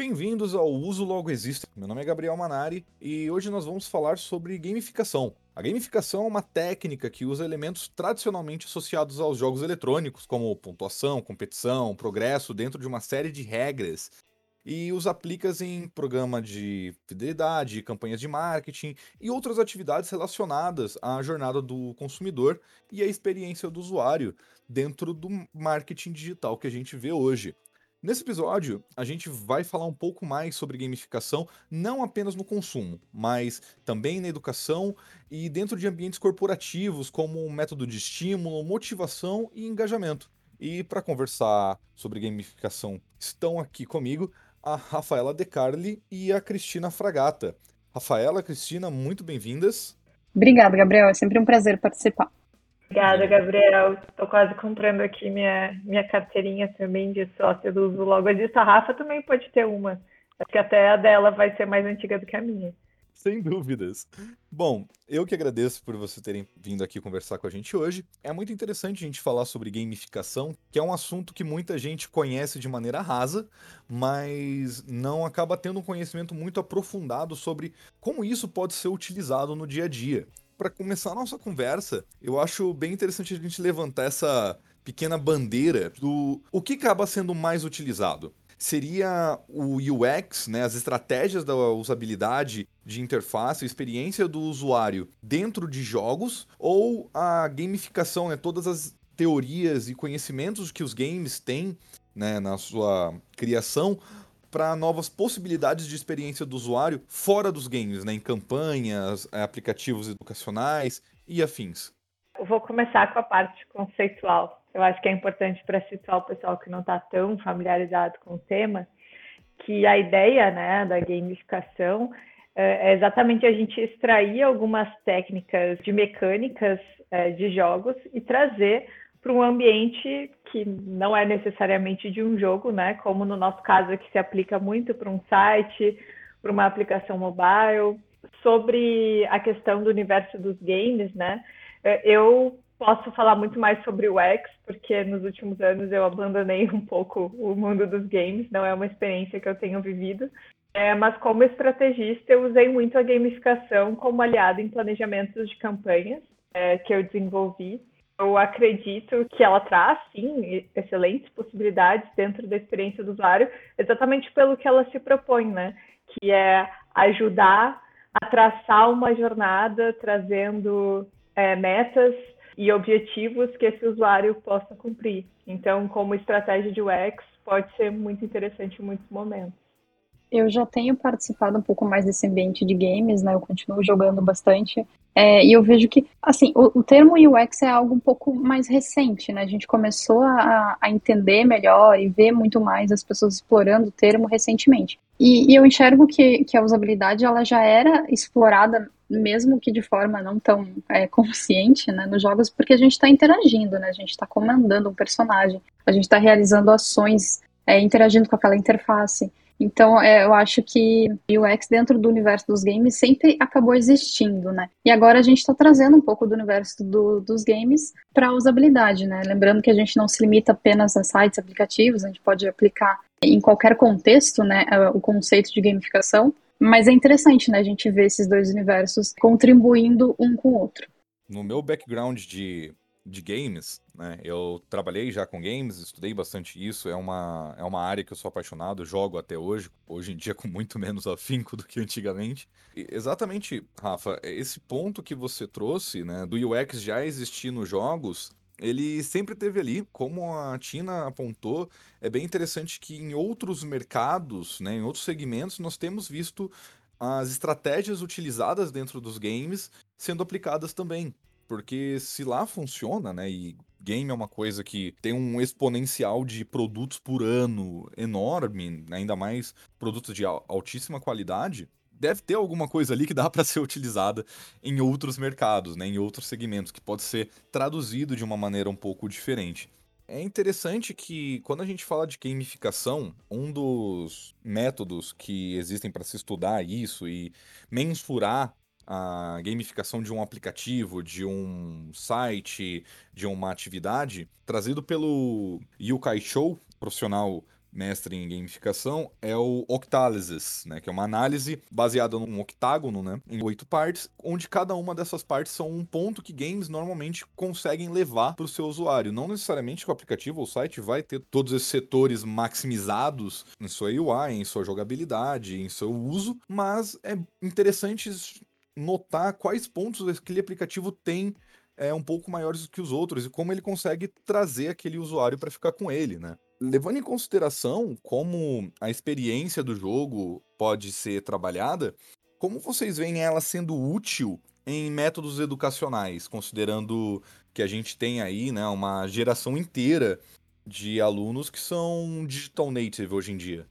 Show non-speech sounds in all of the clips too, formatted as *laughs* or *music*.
Bem-vindos ao Uso Logo Existe. Meu nome é Gabriel Manari e hoje nós vamos falar sobre gamificação. A gamificação é uma técnica que usa elementos tradicionalmente associados aos jogos eletrônicos, como pontuação, competição, progresso, dentro de uma série de regras e os aplica em programa de fidelidade, campanhas de marketing e outras atividades relacionadas à jornada do consumidor e à experiência do usuário dentro do marketing digital que a gente vê hoje. Nesse episódio, a gente vai falar um pouco mais sobre gamificação, não apenas no consumo, mas também na educação e dentro de ambientes corporativos, como método de estímulo, motivação e engajamento. E para conversar sobre gamificação, estão aqui comigo a Rafaela De Carli e a Cristina Fragata. Rafaela, Cristina, muito bem-vindas. Obrigada, Gabriel. É sempre um prazer participar. Obrigada, Gabriel. Estou quase comprando aqui minha, minha carteirinha também de sócio do Uso Logo. A Rafa também pode ter uma. Acho que até a dela vai ser mais antiga do que a minha. Sem dúvidas. Bom, eu que agradeço por vocês terem vindo aqui conversar com a gente hoje. É muito interessante a gente falar sobre gamificação, que é um assunto que muita gente conhece de maneira rasa, mas não acaba tendo um conhecimento muito aprofundado sobre como isso pode ser utilizado no dia a dia. Para começar a nossa conversa, eu acho bem interessante a gente levantar essa pequena bandeira do o que acaba sendo mais utilizado. Seria o UX, né, as estratégias da usabilidade de interface, a experiência do usuário dentro de jogos, ou a gamificação, né, todas as teorias e conhecimentos que os games têm né, na sua criação para novas possibilidades de experiência do usuário fora dos games, né, em campanhas, aplicativos educacionais e afins. Eu vou começar com a parte conceitual eu acho que é importante para situar o pessoal que não está tão familiarizado com o tema, que a ideia né, da gamificação é, é exatamente a gente extrair algumas técnicas de mecânicas é, de jogos e trazer para um ambiente que não é necessariamente de um jogo, né? Como no nosso caso que se aplica muito para um site, para uma aplicação mobile. Sobre a questão do universo dos games, né? É, eu posso falar muito mais sobre o X, porque nos últimos anos eu abandonei um pouco o mundo dos games, não é uma experiência que eu tenho vivido. É, mas como estrategista, eu usei muito a gamificação como aliado em planejamentos de campanhas é, que eu desenvolvi. Eu acredito que ela traz, sim, excelentes possibilidades dentro da experiência do usuário, exatamente pelo que ela se propõe, né? Que é ajudar a traçar uma jornada, trazendo é, metas e objetivos que esse usuário possa cumprir. Então, como estratégia de UX, pode ser muito interessante em muitos momentos. Eu já tenho participado um pouco mais desse ambiente de games, né? Eu continuo jogando bastante. É, e eu vejo que, assim, o, o, termo UX é algo um pouco mais recente, né? A gente começou a, a entender melhor e ver muito mais as pessoas explorando o termo recentemente. E, e eu enxergo que, que a usabilidade ela já era explorada mesmo que de forma não tão é, consciente, né, nos jogos, porque a gente está interagindo, né, a gente está comandando um personagem, a gente está realizando ações, é, interagindo com aquela interface. Então, é, eu acho que o UX dentro do universo dos games sempre acabou existindo, né? E agora a gente está trazendo um pouco do universo do, dos games para a usabilidade, né? Lembrando que a gente não se limita apenas a sites, aplicativos, a gente pode aplicar em qualquer contexto, né, o conceito de gamificação. Mas é interessante, né, a gente ver esses dois universos contribuindo um com o outro. No meu background de, de games, né, eu trabalhei já com games, estudei bastante isso, é uma, é uma área que eu sou apaixonado, jogo até hoje, hoje em dia com muito menos afinco do que antigamente. E exatamente, Rafa, esse ponto que você trouxe, né, do UX já existir nos jogos, ele sempre teve ali, como a Tina apontou, é bem interessante que em outros mercados, né, em outros segmentos, nós temos visto as estratégias utilizadas dentro dos games sendo aplicadas também. Porque se lá funciona, né, e game é uma coisa que tem um exponencial de produtos por ano enorme, ainda mais produtos de altíssima qualidade, deve ter alguma coisa ali que dá *laughs* para ser utilizada em outros mercados, né, em outros segmentos, que pode ser traduzido de uma maneira um pouco diferente. É interessante que quando a gente fala de gamificação, um dos métodos que existem para se estudar isso e mensurar a gamificação de um aplicativo, de um site, de uma atividade, trazido pelo Yukai Show, profissional mestre em gamificação, é o Octalysis, né? Que é uma análise baseada num octágono, né? Em oito partes, onde cada uma dessas partes são um ponto que games normalmente conseguem levar para o seu usuário. Não necessariamente que o aplicativo ou o site vai ter todos esses setores maximizados em sua UI, em sua jogabilidade, em seu uso, mas é interessante notar quais pontos aquele aplicativo tem é, um pouco maiores que os outros e como ele consegue trazer aquele usuário para ficar com ele, né? Levando em consideração como a experiência do jogo pode ser trabalhada, como vocês veem ela sendo útil em métodos educacionais, considerando que a gente tem aí né, uma geração inteira de alunos que são digital native hoje em dia?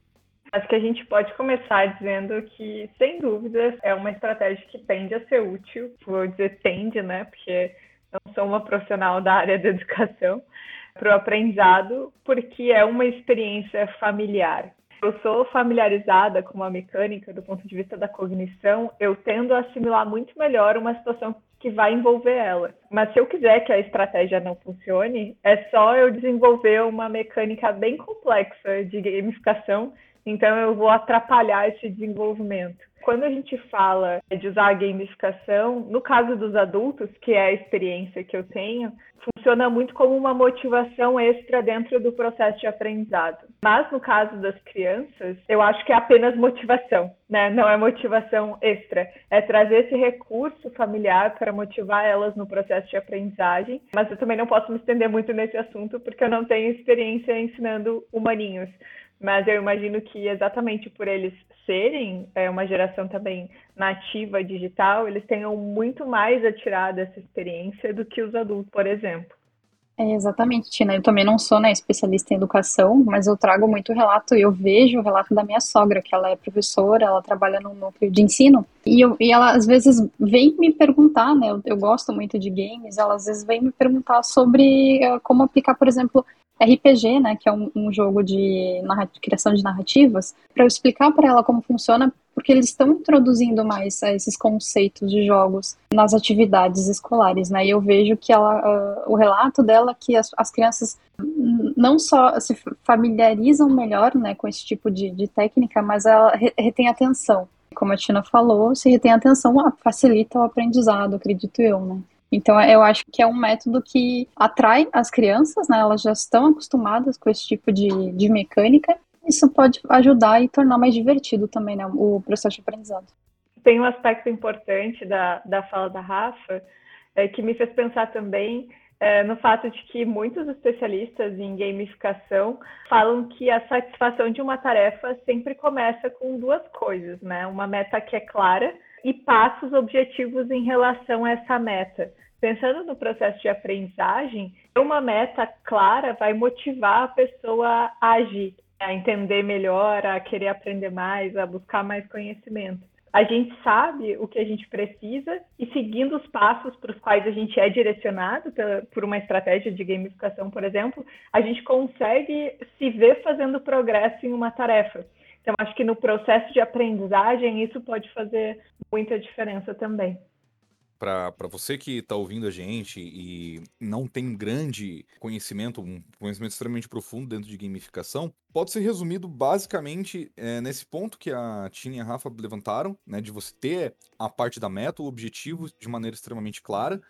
Acho que a gente pode começar dizendo que, sem dúvidas, é uma estratégia que tende a ser útil. Vou dizer tende, né? Porque não sou uma profissional da área da educação, para o aprendizado, porque é uma experiência familiar. Eu sou familiarizada com a mecânica do ponto de vista da cognição, eu tendo a assimilar muito melhor uma situação que vai envolver ela. Mas se eu quiser que a estratégia não funcione, é só eu desenvolver uma mecânica bem complexa de gamificação, então eu vou atrapalhar esse desenvolvimento. Quando a gente fala de usar a gamificação, no caso dos adultos, que é a experiência que eu tenho, funciona muito como uma motivação extra dentro do processo de aprendizado. Mas no caso das crianças, eu acho que é apenas motivação, né? Não é motivação extra. É trazer esse recurso familiar para motivar elas no processo de aprendizagem. Mas eu também não posso me estender muito nesse assunto porque eu não tenho experiência ensinando humaninhos. Mas eu imagino que exatamente por eles serem é, uma geração também nativa digital, eles tenham muito mais a tirar dessa experiência do que os adultos, por exemplo. É, exatamente, Tina. Eu também não sou né, especialista em educação, mas eu trago muito relato eu vejo o relato da minha sogra, que ela é professora, ela trabalha no núcleo de ensino, e, eu, e ela às vezes vem me perguntar, né? Eu, eu gosto muito de games, ela às vezes vem me perguntar sobre uh, como aplicar, por exemplo, RPG, né, que é um, um jogo de, criação de narrativas, para eu explicar para ela como funciona, porque eles estão introduzindo mais uh, esses conceitos de jogos nas atividades escolares, né? E eu vejo que ela, uh, o relato dela é que as, as, crianças não só se familiarizam melhor, né, com esse tipo de, de técnica, mas ela retém atenção. Como a Tina falou, se retém atenção, facilita o aprendizado, acredito eu, né? Então, eu acho que é um método que atrai as crianças, né? Elas já estão acostumadas com esse tipo de, de mecânica. Isso pode ajudar e tornar mais divertido também né, o processo de aprendizado. Tem um aspecto importante da, da fala da Rafa é, que me fez pensar também é, no fato de que muitos especialistas em gamificação falam que a satisfação de uma tarefa sempre começa com duas coisas, né? Uma meta que é clara e passos objetivos em relação a essa meta. Pensando no processo de aprendizagem, uma meta clara vai motivar a pessoa a agir, a entender melhor, a querer aprender mais, a buscar mais conhecimento. A gente sabe o que a gente precisa e seguindo os passos para os quais a gente é direcionado por uma estratégia de gamificação, por exemplo, a gente consegue se ver fazendo progresso em uma tarefa. Então, acho que no processo de aprendizagem isso pode fazer muita diferença também. Para você que está ouvindo a gente e não tem grande conhecimento, um conhecimento extremamente profundo dentro de gamificação, pode ser resumido basicamente é, nesse ponto que a Tina e a Rafa levantaram, né, de você ter a parte da meta, o objetivo de maneira extremamente clara,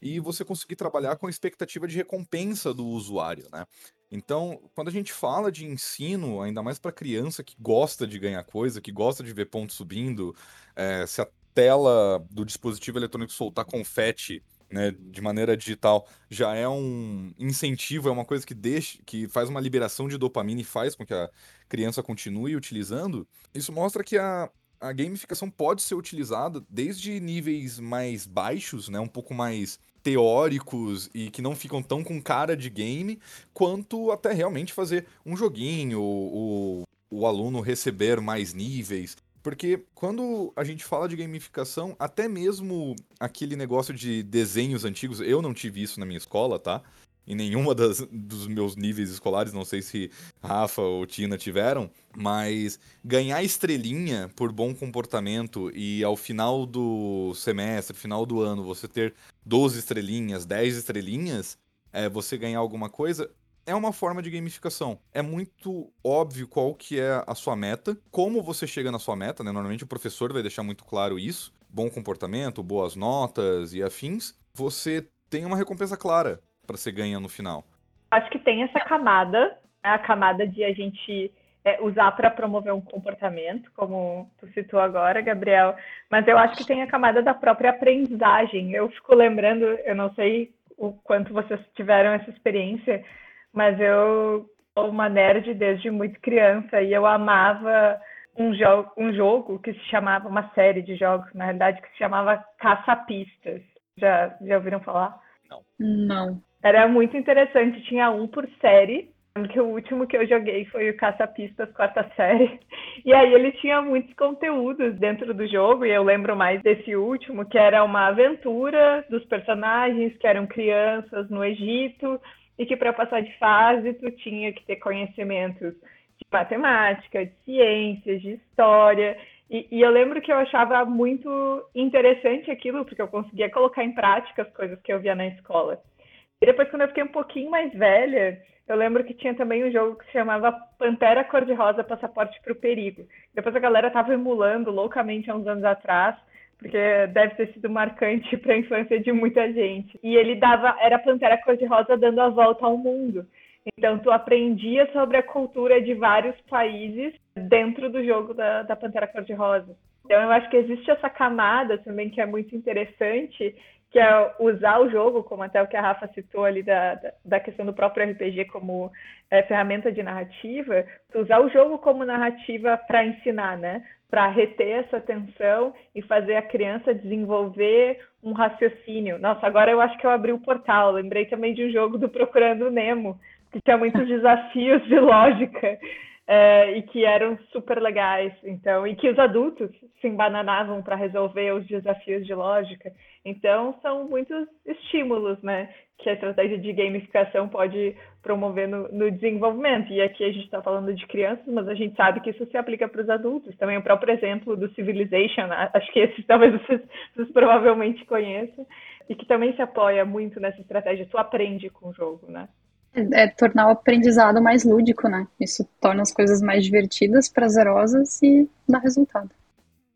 e você conseguir trabalhar com a expectativa de recompensa do usuário, né? Então, quando a gente fala de ensino, ainda mais para criança que gosta de ganhar coisa, que gosta de ver pontos subindo, é, se a tela do dispositivo eletrônico soltar confete né, de maneira digital já é um incentivo, é uma coisa que deixa, que faz uma liberação de dopamina e faz com que a criança continue utilizando, isso mostra que a, a gamificação pode ser utilizada desde níveis mais baixos, né, um pouco mais teóricos e que não ficam tão com cara de game, quanto até realmente fazer um joguinho, o, o aluno receber mais níveis. Porque quando a gente fala de gamificação, até mesmo aquele negócio de desenhos antigos, eu não tive isso na minha escola, tá? Em nenhuma das, dos meus níveis escolares, não sei se Rafa ou Tina tiveram, mas ganhar estrelinha por bom comportamento e ao final do semestre, final do ano, você ter 12 estrelinhas, 10 estrelinhas, é, você ganhar alguma coisa, é uma forma de gamificação. É muito óbvio qual que é a sua meta, como você chega na sua meta, né? Normalmente o professor vai deixar muito claro isso, bom comportamento, boas notas e afins. Você tem uma recompensa clara para você ganhar no final. Acho que tem essa camada, né? a camada de a gente é, usar para promover um comportamento, como tu citou agora, Gabriel, mas eu acho que tem a camada da própria aprendizagem. Eu fico lembrando, eu não sei o quanto vocês tiveram essa experiência, mas eu sou uma nerd desde muito criança e eu amava um, jo um jogo que se chamava, uma série de jogos, na realidade, que se chamava Caça-Pistas. Já, já ouviram falar? Não. Não. Era muito interessante, tinha um por série, que o último que eu joguei foi o Caça-Pistas quarta série. E aí ele tinha muitos conteúdos dentro do jogo, e eu lembro mais desse último, que era uma aventura dos personagens que eram crianças no Egito, e que para passar de fase tu tinha que ter conhecimentos de matemática, de ciências, de história. E, e, eu lembro que eu achava muito interessante aquilo, porque eu conseguia colocar em prática as coisas que eu via na escola. E depois, quando eu fiquei um pouquinho mais velha, eu lembro que tinha também um jogo que se chamava Pantera Cor-de-Rosa Passaporte para o Perigo. Depois a galera estava emulando loucamente há uns anos atrás, porque deve ter sido marcante para a infância de muita gente. E ele dava, era Pantera Cor-de-Rosa dando a volta ao mundo. Então tu aprendia sobre a cultura de vários países dentro do jogo da, da Pantera Cor-de-Rosa. Então eu acho que existe essa camada também que é muito interessante que é usar o jogo, como até o que a Rafa citou ali da, da questão do próprio RPG como é, ferramenta de narrativa, usar o jogo como narrativa para ensinar, né? Para reter essa atenção e fazer a criança desenvolver um raciocínio. Nossa, agora eu acho que eu abri o portal. Lembrei também de um jogo do Procurando Nemo, que tinha muitos *laughs* desafios de lógica é, e que eram super legais, então, e que os adultos se embananavam para resolver os desafios de lógica. Então, são muitos estímulos, né, que a estratégia de gamificação pode promover no, no desenvolvimento. E aqui a gente está falando de crianças, mas a gente sabe que isso se aplica para os adultos. Também o próprio exemplo do Civilization, acho que esse *laughs* talvez vocês, vocês provavelmente conheçam, e que também se apoia muito nessa estratégia. Tu aprende com o jogo, né? É, tornar o aprendizado mais lúdico, né? Isso torna as coisas mais divertidas, prazerosas e dá resultado.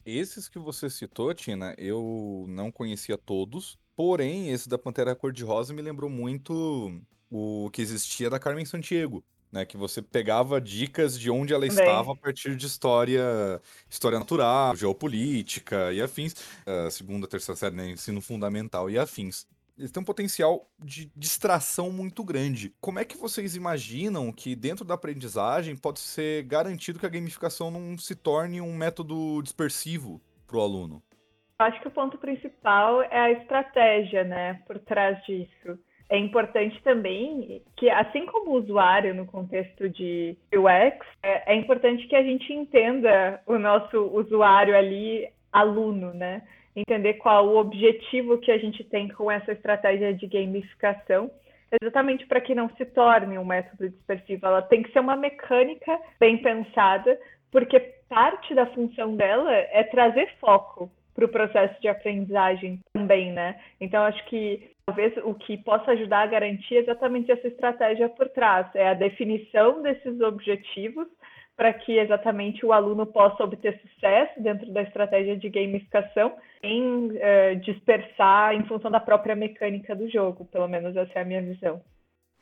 Esses que você citou, Tina, eu não conhecia todos, porém, esse da Pantera Cor-de-Rosa me lembrou muito o que existia da Carmen Santiago, né? Que você pegava dicas de onde ela Também. estava a partir de história, história natural, geopolítica e afins, uh, segunda, terceira série, né? Ensino fundamental e afins eles têm um potencial de distração muito grande. Como é que vocês imaginam que dentro da aprendizagem pode ser garantido que a gamificação não se torne um método dispersivo para o aluno? Acho que o ponto principal é a estratégia, né, por trás disso. É importante também que, assim como o usuário no contexto de UX, é, é importante que a gente entenda o nosso usuário ali, aluno, né? Entender qual o objetivo que a gente tem com essa estratégia de gamificação, exatamente para que não se torne um método dispersivo. Ela tem que ser uma mecânica bem pensada, porque parte da função dela é trazer foco para o processo de aprendizagem também, né? Então, acho que talvez o que possa ajudar a garantir é exatamente essa estratégia por trás, é a definição desses objetivos para que exatamente o aluno possa obter sucesso dentro da estratégia de gamificação sem uh, dispersar em função da própria mecânica do jogo, pelo menos essa é a minha visão.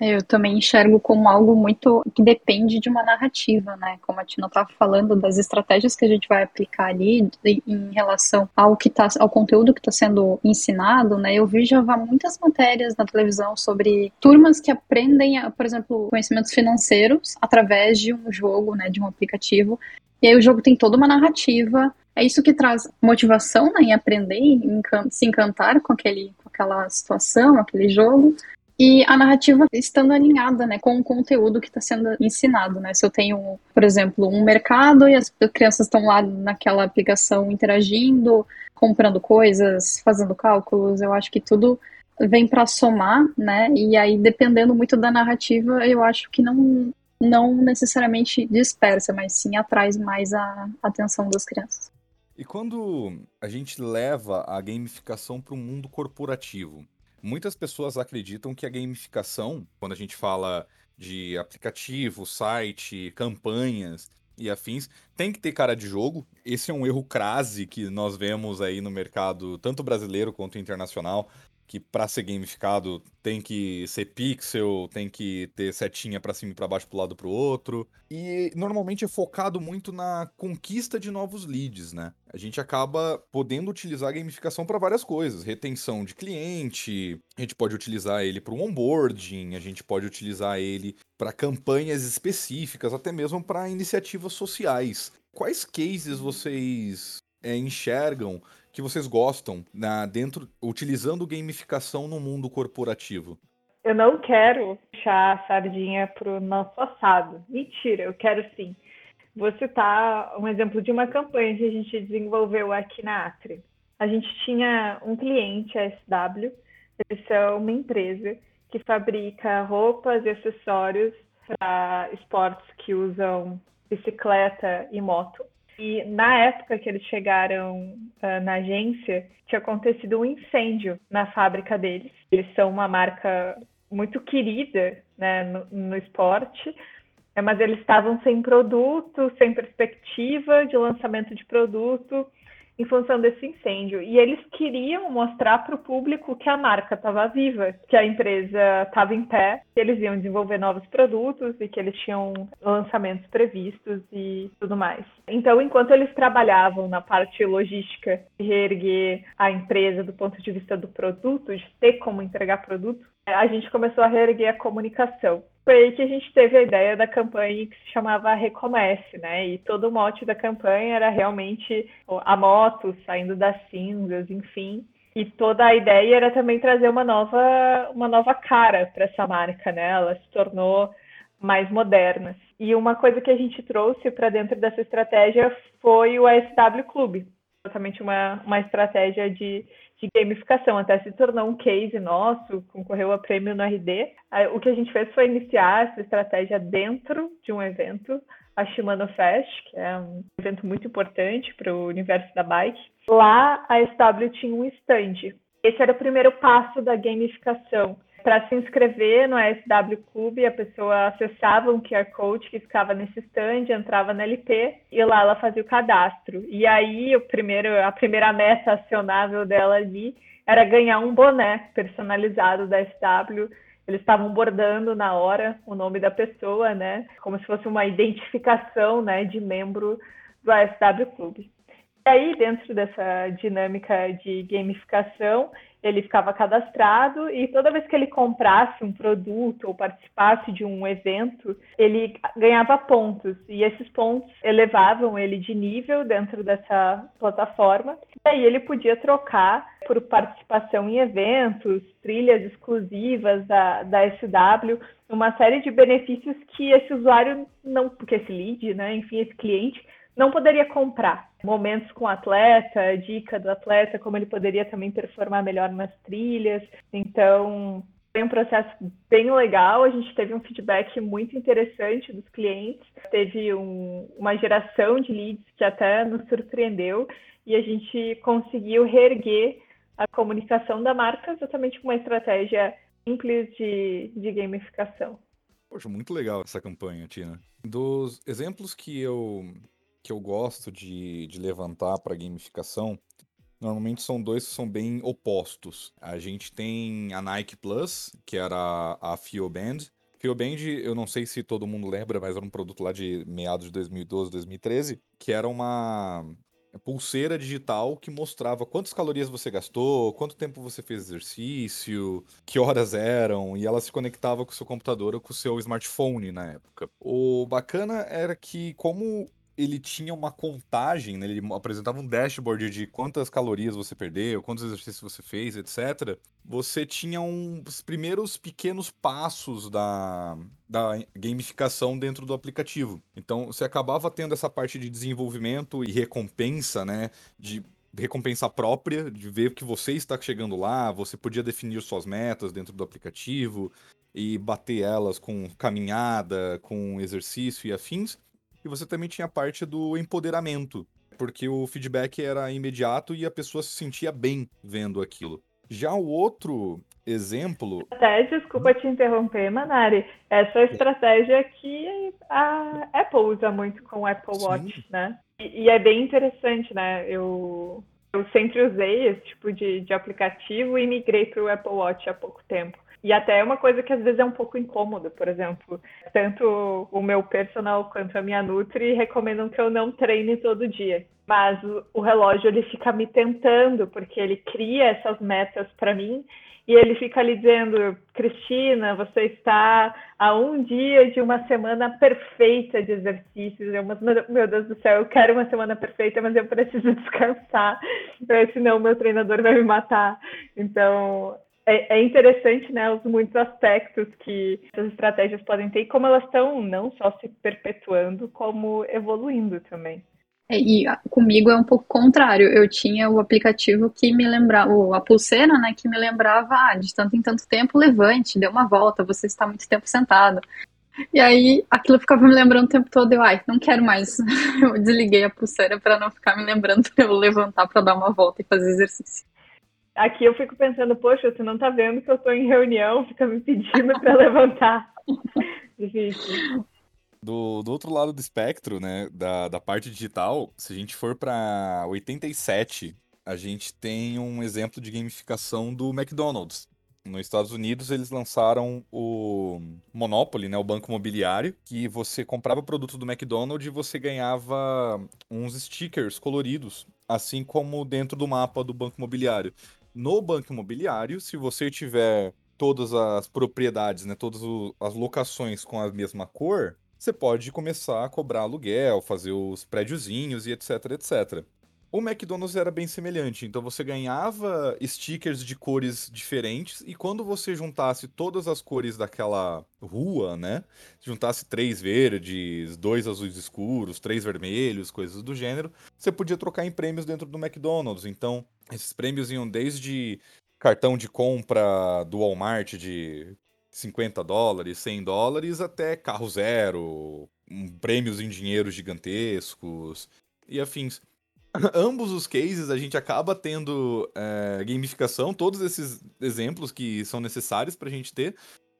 Eu também enxergo como algo muito que depende de uma narrativa, né? Como a Tina estava falando, das estratégias que a gente vai aplicar ali em relação ao que tá, ao conteúdo que está sendo ensinado, né? Eu vi já muitas matérias na televisão sobre turmas que aprendem, por exemplo, conhecimentos financeiros através de um jogo, né? De um aplicativo. E aí o jogo tem toda uma narrativa. É isso que traz motivação né, em aprender, em se encantar com, aquele, com aquela situação, aquele jogo e a narrativa estando alinhada, né, com o conteúdo que está sendo ensinado, né? Se eu tenho, por exemplo, um mercado e as crianças estão lá naquela aplicação interagindo, comprando coisas, fazendo cálculos, eu acho que tudo vem para somar, né? E aí dependendo muito da narrativa, eu acho que não não necessariamente dispersa, mas sim atrai mais a atenção das crianças. E quando a gente leva a gamificação para o mundo corporativo, Muitas pessoas acreditam que a gamificação, quando a gente fala de aplicativo, site, campanhas e afins, tem que ter cara de jogo. Esse é um erro crase que nós vemos aí no mercado, tanto brasileiro quanto internacional, que para ser gamificado tem que ser pixel, tem que ter setinha para cima e para baixo pro lado pro outro. E normalmente é focado muito na conquista de novos leads, né? A gente acaba podendo utilizar a gamificação para várias coisas, retenção de cliente, a gente pode utilizar ele para o onboarding, a gente pode utilizar ele para campanhas específicas, até mesmo para iniciativas sociais. Quais cases vocês é, enxergam que vocês gostam na, dentro, utilizando gamificação no mundo corporativo? Eu não quero puxar a sardinha para o nosso passado. Mentira, eu quero sim. Vou citar um exemplo de uma campanha que a gente desenvolveu aqui na Atri. A gente tinha um cliente, a SW, eles são uma empresa que fabrica roupas e acessórios para esportes que usam bicicleta e moto. E na época que eles chegaram uh, na agência, tinha acontecido um incêndio na fábrica deles. Eles são uma marca muito querida né, no, no esporte, mas eles estavam sem produto, sem perspectiva de lançamento de produto em função desse incêndio. E eles queriam mostrar para o público que a marca estava viva, que a empresa estava em pé, que eles iam desenvolver novos produtos e que eles tinham lançamentos previstos e tudo mais. Então, enquanto eles trabalhavam na parte logística de reerguer a empresa do ponto de vista do produto, de ter como entregar produto, a gente começou a reerguer a comunicação foi aí que a gente teve a ideia da campanha que se chamava Recomece, né? E todo o mote da campanha era realmente a moto saindo das cinzas, enfim. E toda a ideia era também trazer uma nova, uma nova cara para essa marca, né? Ela se tornou mais moderna. E uma coisa que a gente trouxe para dentro dessa estratégia foi o ASW Club, exatamente uma, uma estratégia de de gamificação, até se tornou um case nosso, concorreu a prêmio no RD. O que a gente fez foi iniciar essa estratégia dentro de um evento, a Shimano Fest, que é um evento muito importante para o universo da bike. Lá a SW tinha um stand. Esse era o primeiro passo da gamificação para se inscrever no SW Clube, a pessoa acessava um QR Code que ficava nesse stand, entrava na LP e lá ela fazia o cadastro. E aí o primeiro, a primeira meta acionável dela ali era ganhar um boné personalizado da SW. Eles estavam bordando na hora o nome da pessoa, né? Como se fosse uma identificação, né, de membro do ASW Clube. E aí, dentro dessa dinâmica de gamificação, ele ficava cadastrado e toda vez que ele comprasse um produto ou participasse de um evento, ele ganhava pontos e esses pontos elevavam ele de nível dentro dessa plataforma. E aí ele podia trocar por participação em eventos, trilhas exclusivas da, da SW, uma série de benefícios que esse usuário não, porque esse lead, né, enfim, esse cliente não poderia comprar. Momentos com o atleta, dica do atleta, como ele poderia também performar melhor nas trilhas. Então, foi um processo bem legal. A gente teve um feedback muito interessante dos clientes, teve um, uma geração de leads que até nos surpreendeu e a gente conseguiu reerguer a comunicação da marca exatamente com uma estratégia simples de, de gamificação. Poxa, muito legal essa campanha, Tina. Dos exemplos que eu que eu gosto de, de levantar para gamificação, normalmente são dois que são bem opostos. A gente tem a Nike Plus, que era a, a Band. Fio Band, eu não sei se todo mundo lembra, mas era um produto lá de meados de 2012, 2013, que era uma pulseira digital que mostrava quantas calorias você gastou, quanto tempo você fez exercício, que horas eram, e ela se conectava com o seu computador ou com o seu smartphone na época. O bacana era que, como ele tinha uma contagem, né? ele apresentava um dashboard de quantas calorias você perdeu, quantos exercícios você fez, etc. Você tinha um, os primeiros pequenos passos da, da gamificação dentro do aplicativo. Então, você acabava tendo essa parte de desenvolvimento e recompensa, né? De recompensa própria, de ver que você está chegando lá, você podia definir suas metas dentro do aplicativo e bater elas com caminhada, com exercício e afins. E você também tinha a parte do empoderamento, porque o feedback era imediato e a pessoa se sentia bem vendo aquilo. Já o outro exemplo. Até, desculpa te interromper, Manari. Essa é a estratégia que a Apple usa muito com o Apple Watch, Sim. né? E, e, é bem interessante, né? Eu, eu sempre usei esse tipo de, de aplicativo e migrei para o Apple Watch há pouco tempo. E até é uma coisa que às vezes é um pouco incômodo, por exemplo, tanto o meu personal quanto a minha Nutri recomendam que eu não treine todo dia. Mas o, o relógio ele fica me tentando, porque ele cria essas metas para mim e ele fica ali dizendo: Cristina, você está a um dia de uma semana perfeita de exercícios. Eu, meu Deus do céu, eu quero uma semana perfeita, mas eu preciso *laughs* descansar, senão meu treinador vai me matar. Então, é, é, interessante, né, os muitos aspectos que essas estratégias podem ter e como elas estão não só se perpetuando, como evoluindo também. É, e comigo é um pouco contrário. Eu tinha o aplicativo que me lembrava, a pulseira, né, que me lembrava, ah, de tanto em tanto tempo, levante, dê uma volta, você está muito tempo sentado. E aí aquilo ficava me lembrando o tempo todo, eu, ai, não quero mais. *laughs* Eu desliguei a pulseira para não ficar me lembrando para eu levantar para dar uma volta e fazer exercício. Aqui eu fico pensando, poxa, você não tá vendo que eu tô em reunião, fica me pedindo para *laughs* levantar. *laughs* Difícil. Do, do outro lado do espectro, né, da, da parte digital, se a gente for para 87, a gente tem um exemplo de gamificação do McDonald's. Nos Estados Unidos, eles lançaram o Monopoly, né, o banco imobiliário, que você comprava produto do McDonald's e você ganhava uns stickers coloridos, assim como dentro do mapa do banco imobiliário. No banco imobiliário, se você tiver todas as propriedades, né, todas as locações com a mesma cor, você pode começar a cobrar aluguel, fazer os prédiozinhos e etc, etc. O McDonald's era bem semelhante, então você ganhava stickers de cores diferentes e quando você juntasse todas as cores daquela rua, né? Juntasse três verdes, dois azuis escuros, três vermelhos, coisas do gênero, você podia trocar em prêmios dentro do McDonald's. Então, esses prêmios iam desde cartão de compra do Walmart de 50 dólares, 100 dólares, até carro zero, prêmios em dinheiro gigantescos e afins. *laughs* Ambos os cases a gente acaba tendo é, gamificação, todos esses exemplos que são necessários para a gente ter.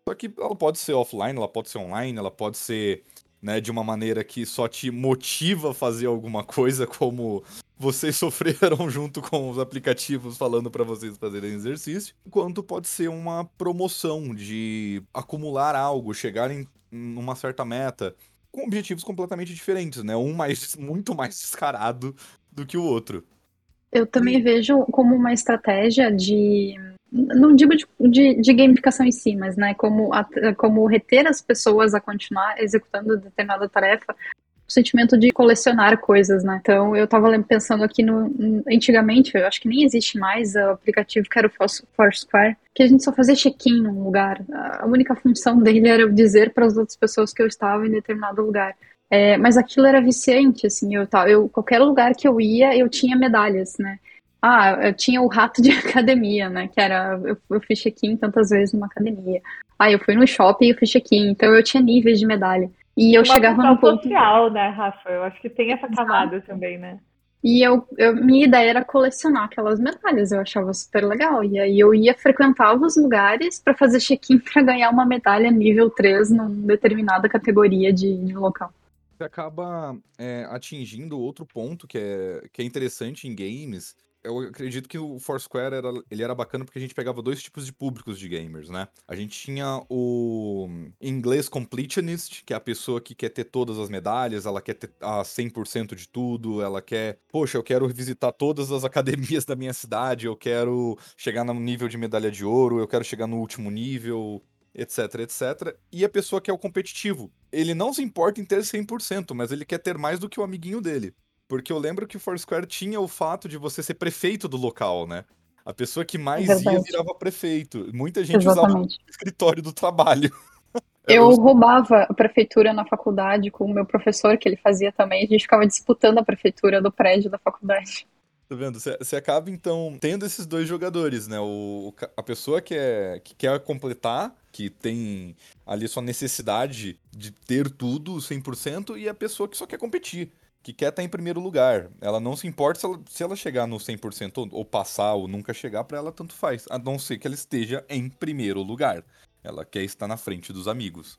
Só que ela pode ser offline, ela pode ser online, ela pode ser né, de uma maneira que só te motiva a fazer alguma *laughs* coisa, como vocês *laughs* sofreram junto com os aplicativos falando para vocês fazerem exercício, quanto pode ser uma promoção de acumular algo, chegar em uma certa meta, com objetivos completamente diferentes, né? Um mais *laughs* muito mais descarado do que o outro. Eu também vejo como uma estratégia de não digo de, de, de, gamificação em si, mas né, como, a, como reter as pessoas a continuar executando determinada tarefa, sentimento de colecionar coisas, né? Então eu estava pensando aqui no. Antigamente, eu acho que nem existe mais o aplicativo que era o Foursquare, que a gente só fazia check-in num lugar. A única função *laughs* dele era eu dizer para as outras pessoas que eu estava em determinado lugar. É, mas aquilo era viciante, assim, eu, eu, qualquer lugar que eu ia, eu tinha medalhas, né? Ah, eu tinha o rato de *laughs* academia, né? Que era. Eu, eu fiz check-in tantas vezes numa academia. Ah, eu fui no shopping e fiz check-in. Então eu tinha níveis de medalha. E eu Uma chegava no ponto. social, né, Rafa? Eu acho que tem essa camada Exato. também, né? E eu, eu, minha ideia era colecionar aquelas medalhas, eu achava super legal. E aí eu ia frequentar os lugares para fazer check-in *laughs* para ganhar uma medalha nível 3 numa determinada categoria de, de local. Você acaba é, atingindo outro ponto que é, que é interessante em games, eu acredito que o Foursquare era, ele era bacana porque a gente pegava dois tipos de públicos de gamers, né? A gente tinha o inglês completionist, que é a pessoa que quer ter todas as medalhas, ela quer ter a 100% de tudo, ela quer, poxa, eu quero visitar todas as academias *laughs* da minha cidade, eu quero chegar no nível de medalha de ouro, eu quero chegar no último nível, etc, etc. E a pessoa que é o competitivo. Ele não se importa em ter 100%, mas ele quer ter mais do que o amiguinho dele. Porque eu lembro que o Foursquare tinha o fato de você ser prefeito do local, né? A pessoa que mais é ia virava prefeito. Muita gente Exatamente. usava o escritório do trabalho. *laughs* Eu roubava a prefeitura na faculdade com o meu professor, que ele fazia também. A gente ficava disputando a prefeitura do prédio da faculdade. Tá vendo? Você acaba, então, tendo esses dois jogadores, né? O, a pessoa que, é, que quer completar, que tem ali sua necessidade de ter tudo 100%, e a pessoa que só quer competir. Que quer estar tá em primeiro lugar. Ela não se importa se ela, se ela chegar no 100% ou, ou passar ou nunca chegar, para ela tanto faz, a não ser que ela esteja em primeiro lugar. Ela quer estar na frente dos amigos.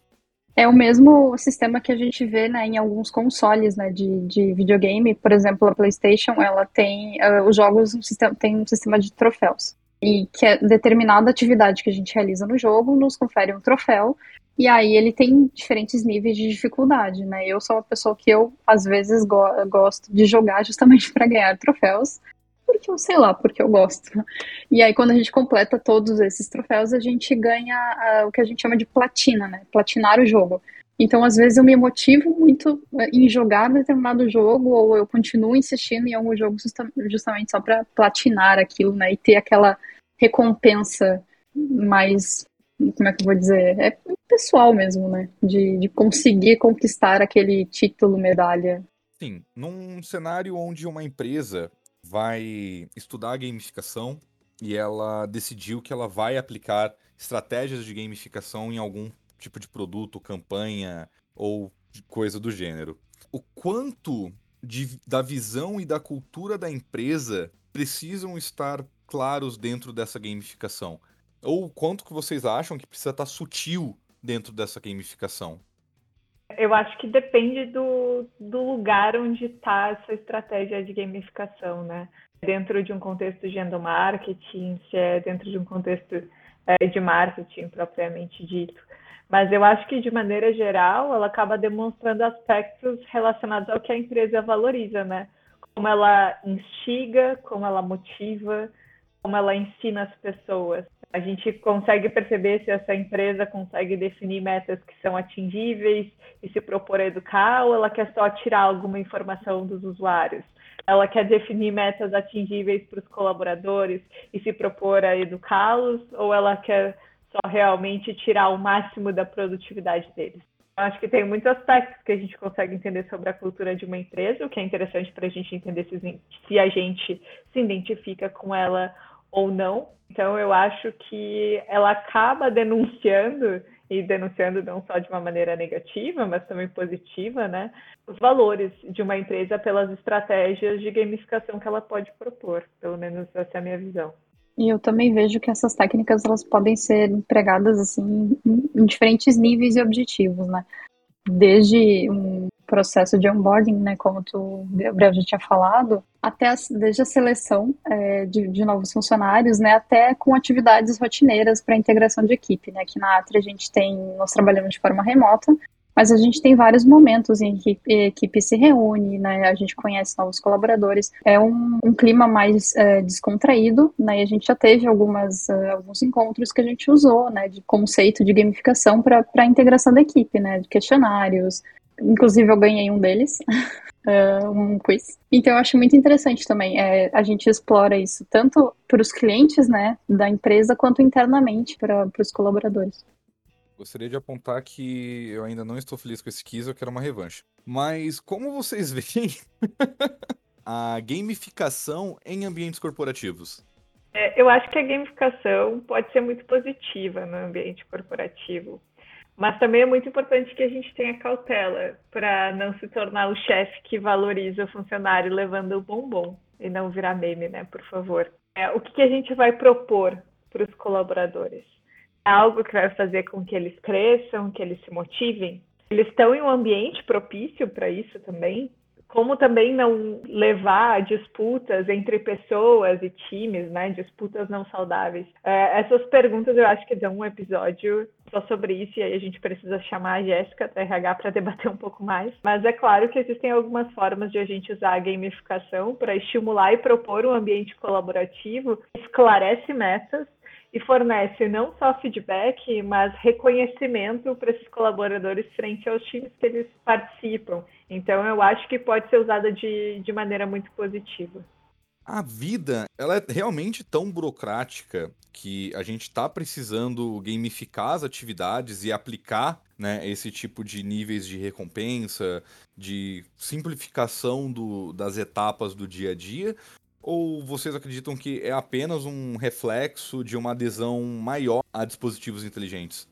É o mesmo sistema que a gente vê né, em alguns consoles né, de, de videogame. Por exemplo, a PlayStation ela tem uh, os jogos um sistema, tem um sistema de troféus e que é determinada atividade que a gente realiza no jogo nos confere um troféu e aí ele tem diferentes níveis de dificuldade, né? Eu sou uma pessoa que eu às vezes go gosto de jogar justamente *laughs* para ganhar troféus, porque eu sei lá, porque eu gosto. E aí quando a gente completa todos esses troféus, a gente ganha uh, o que a gente chama de platina, né? Platinar o jogo. Então, às vezes, eu me motivo muito eh, em jogar determinado jogo, ou eu continuo insistindo em algum jogo justamente só para platinar aquilo, né? E ter aquela recompensa mais. Como é que eu vou dizer? É pessoal mesmo, né? De, de conseguir conquistar aquele título, medalha. Sim, num cenário onde uma empresa vai estudar gamificação e ela decidiu que ela vai aplicar estratégias de gamificação em algum tipo de produto, campanha ou coisa do gênero. O quanto de, da visão e da cultura da empresa precisam estar claros dentro dessa gamificação? Ou quanto que vocês acham que precisa estar sutil dentro dessa gamificação? Eu acho que depende do, do lugar onde está essa estratégia de gamificação, né? Dentro de um contexto de endomarketing, se é dentro de um contexto é, de marketing propriamente dito. Mas eu acho que, de maneira geral, ela acaba demonstrando aspectos relacionados ao que a empresa valoriza, né? Como ela instiga, como ela motiva, como ela ensina as pessoas. A gente consegue perceber se essa empresa consegue definir metas que são atingíveis e se propor a educar, ou ela quer só tirar alguma informação dos usuários. Ela quer definir metas atingíveis para os colaboradores e se propor a educá-los, ou ela quer só realmente tirar o máximo da produtividade deles. Eu acho que tem muitos aspectos que a gente consegue entender sobre a cultura de uma empresa, o que é interessante para a gente entender se, a gente se identifica com ela ou não. Então, eu acho que ela acaba denunciando, e denunciando não só de uma maneira negativa, mas também positiva, né, os valores de uma empresa pelas estratégias de gamificação que ela pode propor. Pelo menos essa é a minha visão. E eu também vejo que essas técnicas elas podem ser empregadas assim em diferentes níveis e objetivos, né? Desde um processo de onboarding, né, como tu, Gabriel, já tinha falado, até a, desde a seleção é, de, de, novos funcionários, né, até com atividades rotineiras para integração de equipe, né, aqui na Atri a gente tem, nós trabalhamos de forma remota, mas a gente tem vários momentos em que a equipe se reúne, né, a gente conhece novos colaboradores, é um, um clima mais é, descontraído, né, e a gente já teve algumas, uh, alguns encontros que a gente usou, né, de conceito de gamificação para a integração da equipe, né, de questionários, Inclusive, eu ganhei um deles, *laughs* um quiz. Então, eu acho muito interessante também. É, a gente explora isso tanto para os clientes né, da empresa, quanto internamente para os colaboradores. Gostaria de apontar que eu ainda não estou feliz com esse quiz, eu quero uma revanche. Mas como vocês *laughs* veem a gamificação em ambientes corporativos? É, eu acho que a gamificação pode ser muito positiva no ambiente corporativo. Mas também é muito importante que a gente tenha cautela para não se tornar o chefe que valoriza o funcionário levando o bombom e não virar meme, né? Por favor. É, o que, que a gente vai propor para os colaboradores? Algo que vai fazer com que eles cresçam, que eles se motivem? Eles estão em um ambiente propício para isso também? como também não levar a disputas entre pessoas e times, né? Disputas não saudáveis. É, essas perguntas eu acho que dão um episódio só sobre isso e aí a gente precisa chamar a Jéssica da RH para debater um pouco mais. Mas é claro que existem algumas formas de a gente usar a gamificação para estimular e propor um ambiente colaborativo, esclarece metas e fornece não só feedback, mas reconhecimento para esses colaboradores frente aos times que eles participam. Então, eu acho que pode ser usada de, de maneira muito positiva. A vida, ela é realmente tão burocrática que a gente está precisando gamificar as atividades e aplicar né, esse tipo de níveis de recompensa, de simplificação do, das etapas do dia a dia, ou vocês acreditam que é apenas um reflexo de uma adesão maior a dispositivos inteligentes?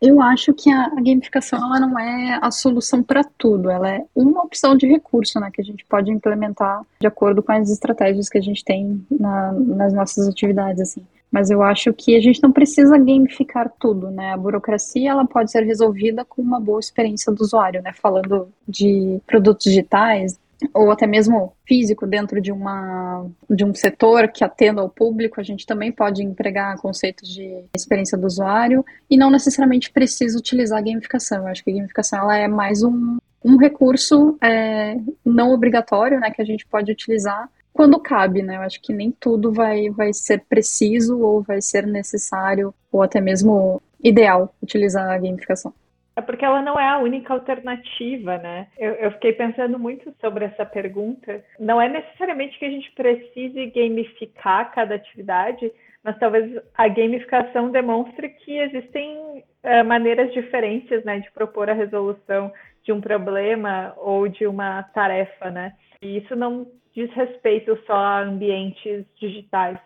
Eu acho que a, gamificação ela não é a solução para tudo, ela é uma opção de recurso né, que a gente pode implementar de acordo com as estratégias que a gente tem na, nas nossas atividades. Assim. Mas eu acho que a gente não precisa gamificar tudo, né? A burocracia ela pode ser resolvida com uma boa experiência do usuário, né? Falando de produtos digitais, ou até mesmo físico dentro de uma de um setor que atenda ao público, a gente também pode empregar conceitos de experiência do usuário e não necessariamente precisa utilizar a gamificação. Eu acho que a gamificação ela é mais um, um recurso é, não obrigatório, né, que a gente pode utilizar quando cabe, né? Eu acho que nem tudo vai, vai ser preciso ou vai ser necessário ou até mesmo ideal utilizar a gamificação. É porque ela não é a única alternativa, né? Eu, eu, fiquei pensando muito sobre essa pergunta. Não é necessariamente que a gente precise gamificar cada atividade, mas talvez a gamificação demonstre que existem é, maneiras diferentes, né, de propor a resolução de um problema ou de uma tarefa, né? E isso não diz respeito só a ambientes digitais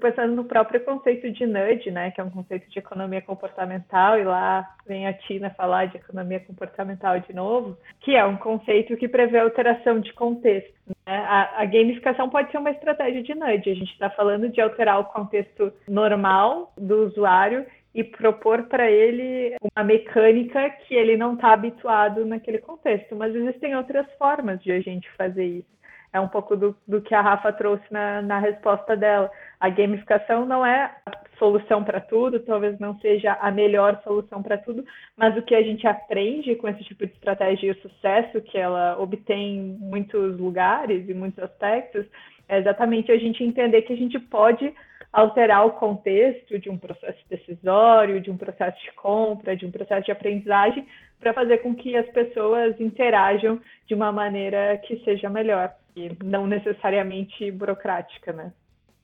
pensando no próprio conceito de nudge, né, que é um conceito de economia comportamental, e lá vem a Tina falar de economia comportamental de novo, que é um conceito que prevê alteração de contexto. Né? A, a gamificação pode ser uma estratégia de nudge, a gente está falando de alterar o contexto normal do usuário e propor para ele uma mecânica que ele não está habituado naquele contexto. Mas existem outras formas de a gente fazer isso. É um pouco do, do que a Rafa trouxe na, na resposta dela. A gamificação não é a solução para tudo, talvez não seja a melhor solução para tudo, mas o que a gente aprende com esse tipo de estratégia e o sucesso que ela obtém em muitos lugares e muitos aspectos é exatamente a gente entender que a gente pode alterar o contexto de um processo decisório, de um processo de compra, de um processo de aprendizagem, para fazer com que as pessoas interajam de uma maneira que seja melhor e não necessariamente burocrática, né?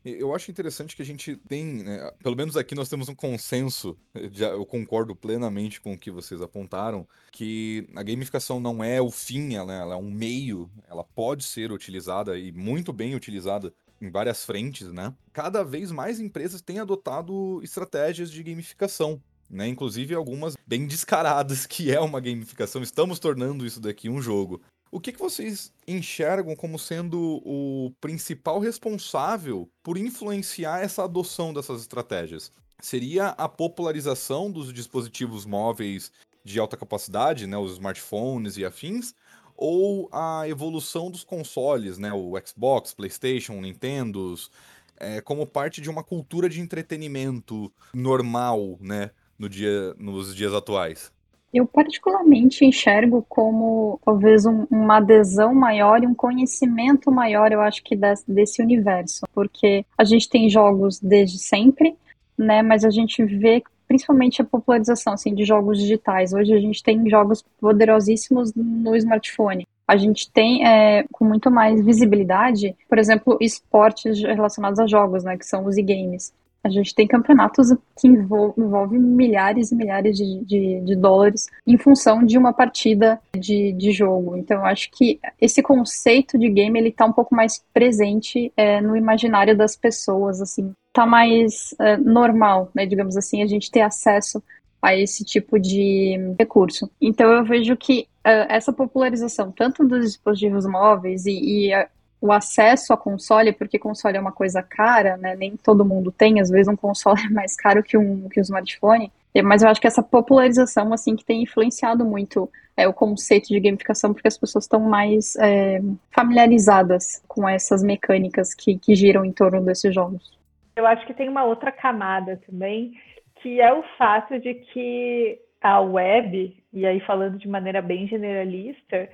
Eu acho interessante que a gente tem, né, pelo menos aqui nós temos um consenso, eu concordo plenamente com o que vocês apontaram, que a gamificação não é o fim, ela, ela é um meio, ela pode ser utilizada e muito bem utilizada em várias frentes, né? Cada vez mais empresas têm adotado estratégias de gamificação. Né, inclusive algumas bem descaradas, *laughs* que é uma gamificação. Estamos tornando isso daqui um jogo. O que, que vocês enxergam como sendo o principal responsável por influenciar essa adoção dessas estratégias? Seria a popularização dos dispositivos móveis de alta capacidade, né, os smartphones e afins, ou a evolução dos consoles, né, o Xbox, PlayStation, Nintendos, é, como parte de uma cultura de entretenimento normal, né, no dia, nos dias atuais? Eu particularmente enxergo como talvez um, uma adesão maior e um conhecimento maior, eu acho que desse, desse universo, porque a gente tem jogos desde sempre, né? Mas a gente vê principalmente a popularização assim de jogos digitais. Hoje a gente tem jogos poderosíssimos no smartphone. A gente tem é, com muito mais visibilidade, por exemplo, esportes relacionados a jogos, né, que são os e-games. A gente tem campeonatos que envolvem envolve milhares e milhares de, de, de, dólares em função de uma partida de, de jogo. Então, eu acho que esse conceito de game ele está um pouco mais presente é, no imaginário das pessoas, assim, tá mais é, normal, né, digamos assim, a gente ter acesso a esse tipo de recurso. Então, eu vejo que uh, essa popularização, tanto dos dispositivos móveis e, e o acesso a console, porque console é uma coisa cara, né? Nem todo mundo tem, às vezes um console *laughs* é mais caro que um, que um smartphone. Mas eu acho que essa popularização, assim, que tem influenciado muito é, o conceito de gamificação, porque as pessoas estão mais é, familiarizadas com essas mecânicas que, que giram em torno desses jogos. Eu acho que tem uma outra camada também, que é o fato de que a web, e aí falando de maneira bem generalista,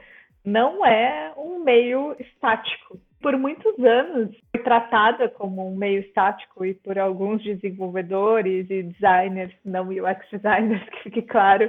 não é um meio estático. Por muitos anos foi tratada como um meio estático e por alguns desenvolvedores e designers, não UX designers, *laughs* que fique claro,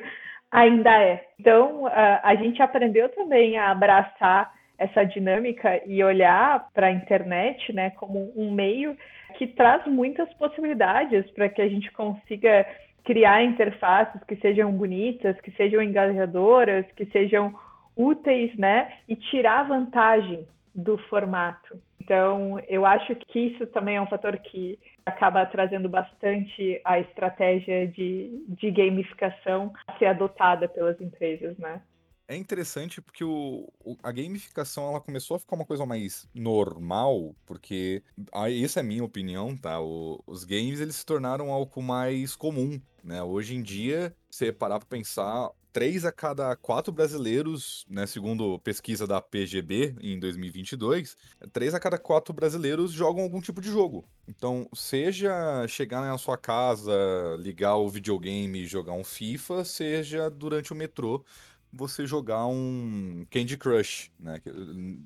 ainda é. Então, a gente aprendeu também a abraçar essa dinâmica e olhar para a internet né, como um meio que traz muitas possibilidades para que a gente consiga criar interfaces que sejam bonitas, que sejam engajadoras, que sejam úteis, né? E tirar vantagem do formato. Então, eu acho que isso também é um fator que acaba trazendo bastante a estratégia de, de gamificação a ser adotada pelas empresas, né? É interessante porque o, a gamificação ela começou a ficar uma coisa mais normal, porque ah, essa é minha opinião, tá? O, os games eles se tornaram algo mais comum, né? Hoje em dia, você parar para pensar, três a cada quatro brasileiros, né, segundo pesquisa da PGB em 2022, três a cada quatro brasileiros jogam algum tipo de jogo. Então, seja chegar na sua casa, ligar o videogame e jogar um FIFA, seja durante o metrô você jogar um Candy Crush, né?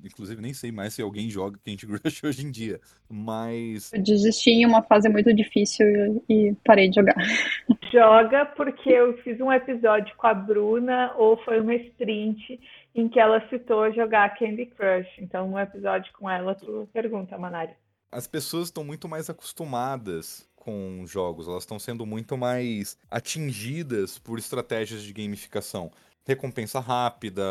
inclusive nem sei mais se alguém joga Candy *laughs* Crush hoje em dia, mas... Eu desisti em uma fase muito difícil e parei de jogar. *laughs* Joga porque eu fiz um episódio com a Bruna, ou foi uma sprint, em que ela citou jogar Candy Crush. Então, no episódio com ela, tu pergunta, Manari. As pessoas estão muito mais acostumadas com jogos, elas estão sendo muito mais atingidas por estratégias de gamificação recompensa rápida,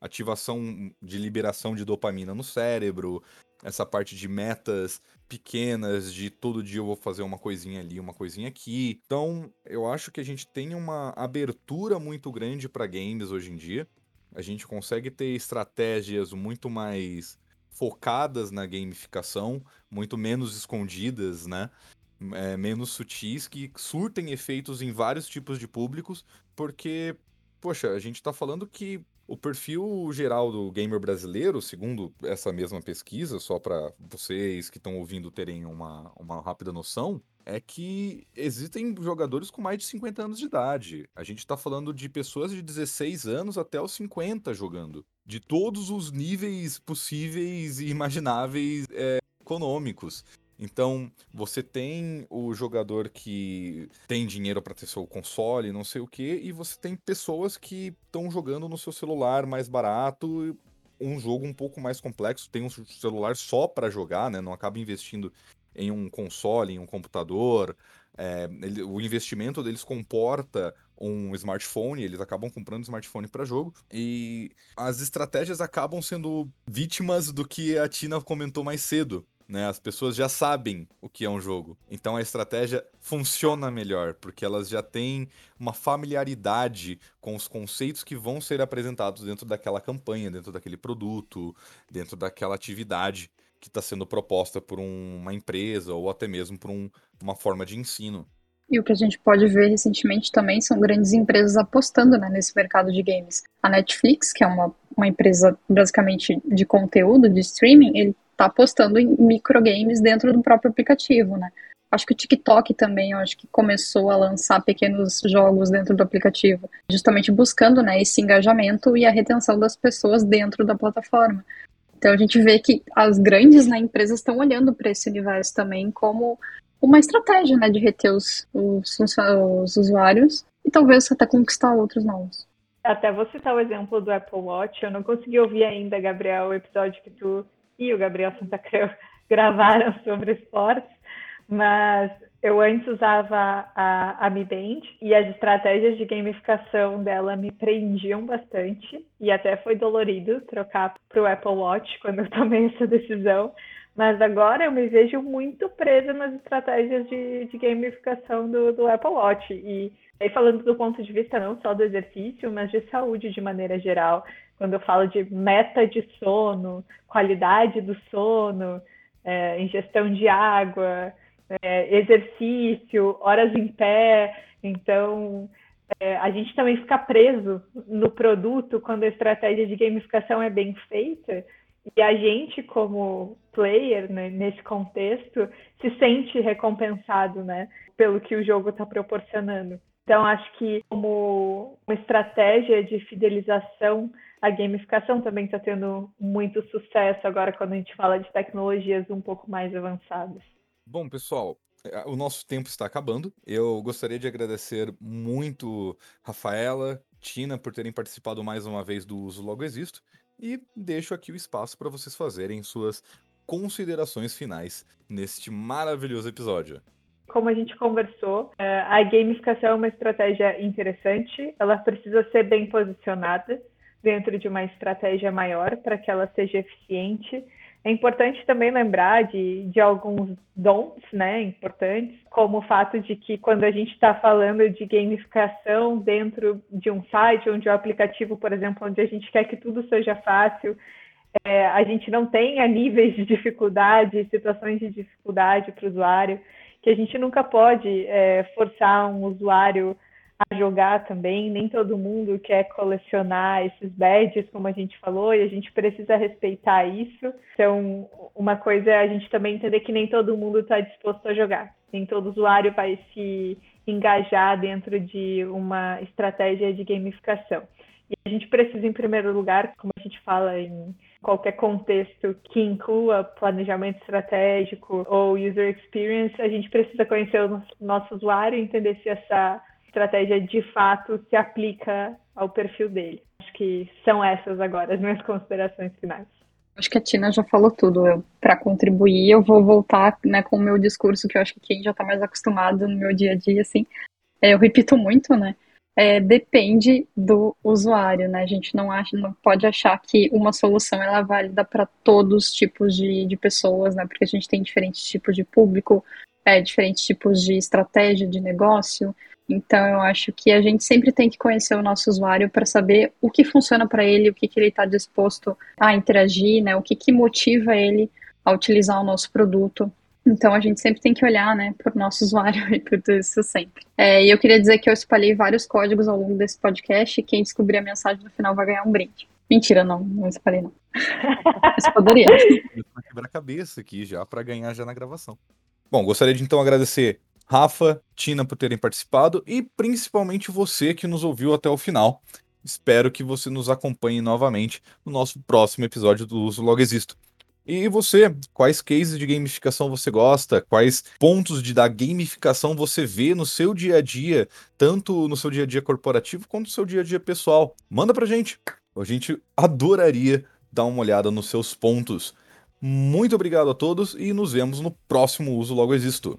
ativação de liberação de dopamina no cérebro, essa parte de metas pequenas, de todo dia eu vou fazer uma coisinha ali, uma coisinha aqui. Então, eu acho que a gente tem uma abertura muito grande para games hoje em dia. A gente consegue ter estratégias muito mais focadas na gamificação, muito menos escondidas, né? É, menos sutis, que surtem efeitos em vários tipos de públicos, porque poxa, a gente tá falando que o perfil geral do gamer brasileiro, segundo essa mesma pesquisa, só para vocês que estão ouvindo terem uma, uma rápida noção, é que existem jogadores com mais de 50 anos de idade. A gente está falando de pessoas de 16 anos até os 50 jogando. De todos os níveis possíveis e imagináveis é, econômicos. Então, você tem o jogador que tem dinheiro para ter seu console, não sei o quê, e você tem pessoas que estão jogando no seu celular mais barato, um jogo um pouco mais complexo, tem um celular só para jogar, né? Não acaba investindo em um console, em um computador. É, ele, o investimento deles comporta um smartphone, eles acabam comprando smartphone para jogo e as estratégias acabam sendo vítimas do que a Tina comentou mais cedo, né? As pessoas já sabem o que é um jogo. Então a estratégia funciona melhor, porque elas já têm uma familiaridade com os conceitos que vão ser apresentados dentro daquela campanha, dentro daquele produto, dentro daquela atividade que está sendo proposta por um, uma empresa ou até mesmo por um, uma forma de ensino. E o que a gente pode ver recentemente também são grandes empresas apostando né, nesse mercado de games. A Netflix, que é uma, uma empresa basicamente de conteúdo, de streaming, ele está apostando em microgames dentro do próprio aplicativo, né? Acho que o TikTok também, acho que começou a lançar pequenos jogos dentro do aplicativo, justamente buscando, né, esse engajamento e a retenção das pessoas dentro da plataforma. Então a gente vê que as grandes né, empresas estão olhando para esse universo também como uma estratégia, né, de reter os, os, os usuários e talvez até conquistar outros novos. Até vou citar o exemplo do Apple Watch. Eu não consegui ouvir ainda, Gabriel, o episódio que tu e o Gabriel Santa Creu *laughs* gravaram sobre esportes, mas eu antes usava a, a Mi Band e as estratégias de gamificação dela me prendiam bastante e até foi dolorido trocar para o Apple Watch quando eu *laughs* tomei essa decisão. Mas agora eu me vejo muito presa nas estratégias de, de gamificação do, do Apple Watch. E aí falando do ponto de vista não só do exercício, mas de saúde de maneira geral quando eu falo de meta de sono, qualidade do sono, é, ingestão de água, é, exercício, horas em pé. Então, é, a gente também fica preso no produto quando a estratégia de gamificação é bem feita. E a gente, como player, né, nesse contexto, se sente recompensado né, pelo que o jogo está proporcionando. Então, acho que como uma estratégia de fidelização a gamificação também está tendo muito sucesso agora quando a gente fala de tecnologias um pouco mais avançadas. Bom, pessoal, é, o nosso tempo está acabando. Eu gostaria de agradecer muito Rafaela, Tina por terem participado mais uma vez do Uso Logo Existo e deixo aqui o espaço para vocês fazerem suas considerações finais neste maravilhoso episódio. Como a gente conversou, é, a gamificação é uma estratégia interessante, ela precisa ser bem posicionada dentro de uma estratégia maior para que ela seja eficiente. É importante também lembrar de, de alguns don'ts, né, importantes, como o fato de que quando a gente está falando de gamificação dentro de um site ou de um aplicativo, por exemplo, onde a gente quer que tudo seja fácil, é, a gente não tenha níveis de dificuldade, situações de dificuldade para o usuário, que a gente nunca pode é, forçar um usuário a jogar também, nem todo mundo quer colecionar esses badges, como a gente falou, e a gente precisa respeitar isso. Então, uma coisa é a gente também entender que nem todo mundo está disposto a jogar, nem todo usuário vai se engajar dentro de uma estratégia de gamificação. E a gente precisa, em primeiro lugar, como a gente fala em qualquer contexto que inclua planejamento estratégico ou user experience, a gente precisa conhecer o nosso usuário entender se essa estratégia de fato se aplica ao perfil dele. Acho que são essas agora as minhas considerações finais. Acho que a Tina já falou tudo. Para contribuir, eu vou voltar né, com o meu discurso, que eu acho que quem já está mais acostumado no meu dia a dia, assim, é, eu repito muito, né? É, depende do usuário, né? A gente não acha, não pode achar que uma solução ela é válida para todos os tipos de, de pessoas, né? Porque a gente tem diferentes tipos de público, é, diferentes tipos de estratégia de negócio. Então, eu acho que a gente sempre tem que conhecer o nosso usuário para saber o que funciona para ele, o que, que ele está disposto a interagir, né? O que, que motiva ele a utilizar o nosso produto. Então, a gente sempre tem que olhar, né, para o nosso *laughs* usuário e por tudo isso sempre. É, e eu queria dizer que eu espalhei vários códigos ao longo desse podcast e quem descobrir a mensagem no final vai ganhar um brinde. Mentira, não, não espalhei não. *laughs* Mas poderia. quebrar cabeça aqui já para ganhar já na gravação. Bom, gostaria de então agradecer Rafa, Tina por terem participado e principalmente você que nos ouviu até o final. Espero que você nos acompanhe novamente no nosso próximo episódio do Uso Logo Existo. E você, quais cases de gamificação você gosta? Quais pontos de da gamificação você vê no seu dia a dia, tanto no seu dia a dia corporativo quanto no seu dia a dia pessoal? Manda pra gente. A gente adoraria dar uma olhada nos seus pontos. Muito obrigado a todos e nos vemos no próximo Uso Logo Existo.